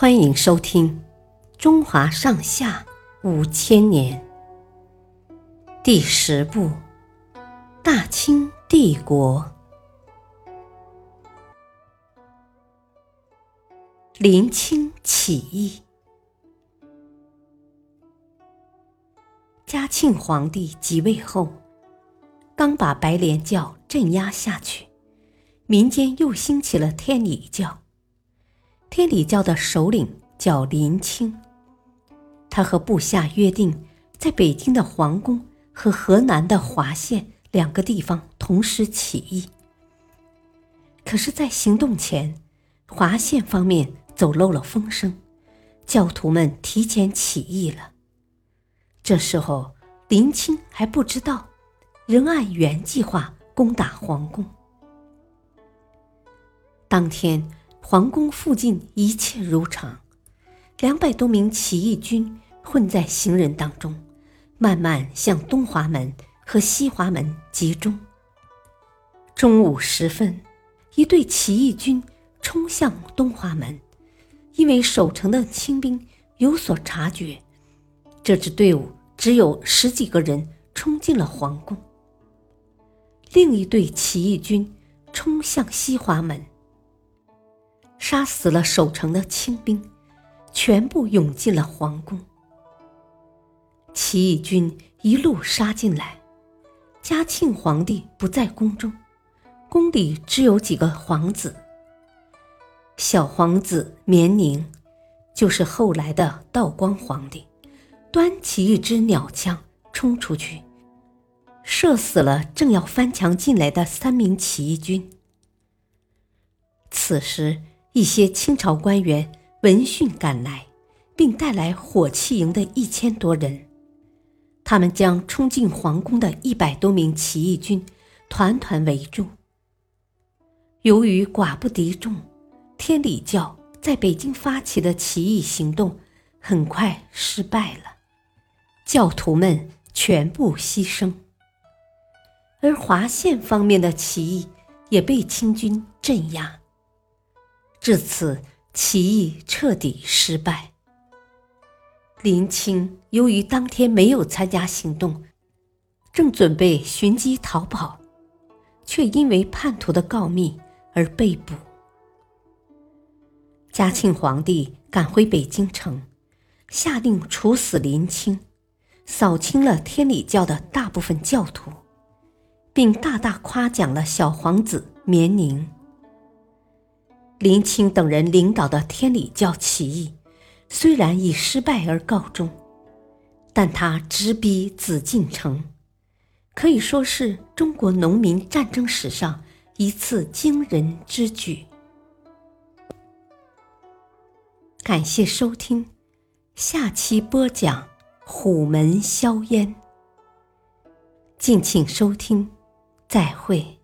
欢迎收听《中华上下五千年》第十部《大清帝国》。临清起义。嘉庆皇帝即位后，刚把白莲教镇压下去，民间又兴起了天理教。天理教的首领叫林清，他和部下约定，在北京的皇宫和河南的滑县两个地方同时起义。可是，在行动前，滑县方面走漏了风声，教徒们提前起义了。这时候，林清还不知道，仍按原计划攻打皇宫。当天。皇宫附近一切如常，两百多名起义军混在行人当中，慢慢向东华门和西华门集中。中午时分，一队起义军冲向东华门，因为守城的清兵有所察觉，这支队伍只有十几个人冲进了皇宫。另一队起义军冲向西华门。杀死了守城的清兵，全部涌进了皇宫。起义军一路杀进来，嘉庆皇帝不在宫中，宫里只有几个皇子。小皇子绵宁，就是后来的道光皇帝，端起一支鸟枪冲出去，射死了正要翻墙进来的三名起义军。此时。一些清朝官员闻讯赶来，并带来火器营的一千多人，他们将冲进皇宫的一百多名起义军团团围住。由于寡不敌众，天理教在北京发起的起义行动很快失败了，教徒们全部牺牲，而华县方面的起义也被清军镇压。至此，起义彻底失败。林清由于当天没有参加行动，正准备寻机逃跑，却因为叛徒的告密而被捕。嘉庆皇帝赶回北京城，下令处死林清，扫清了天理教的大部分教徒，并大大夸奖了小皇子绵宁。林清等人领导的天理教起义，虽然以失败而告终，但他直逼紫禁城，可以说是中国农民战争史上一次惊人之举。感谢收听，下期播讲虎门销烟。敬请收听，再会。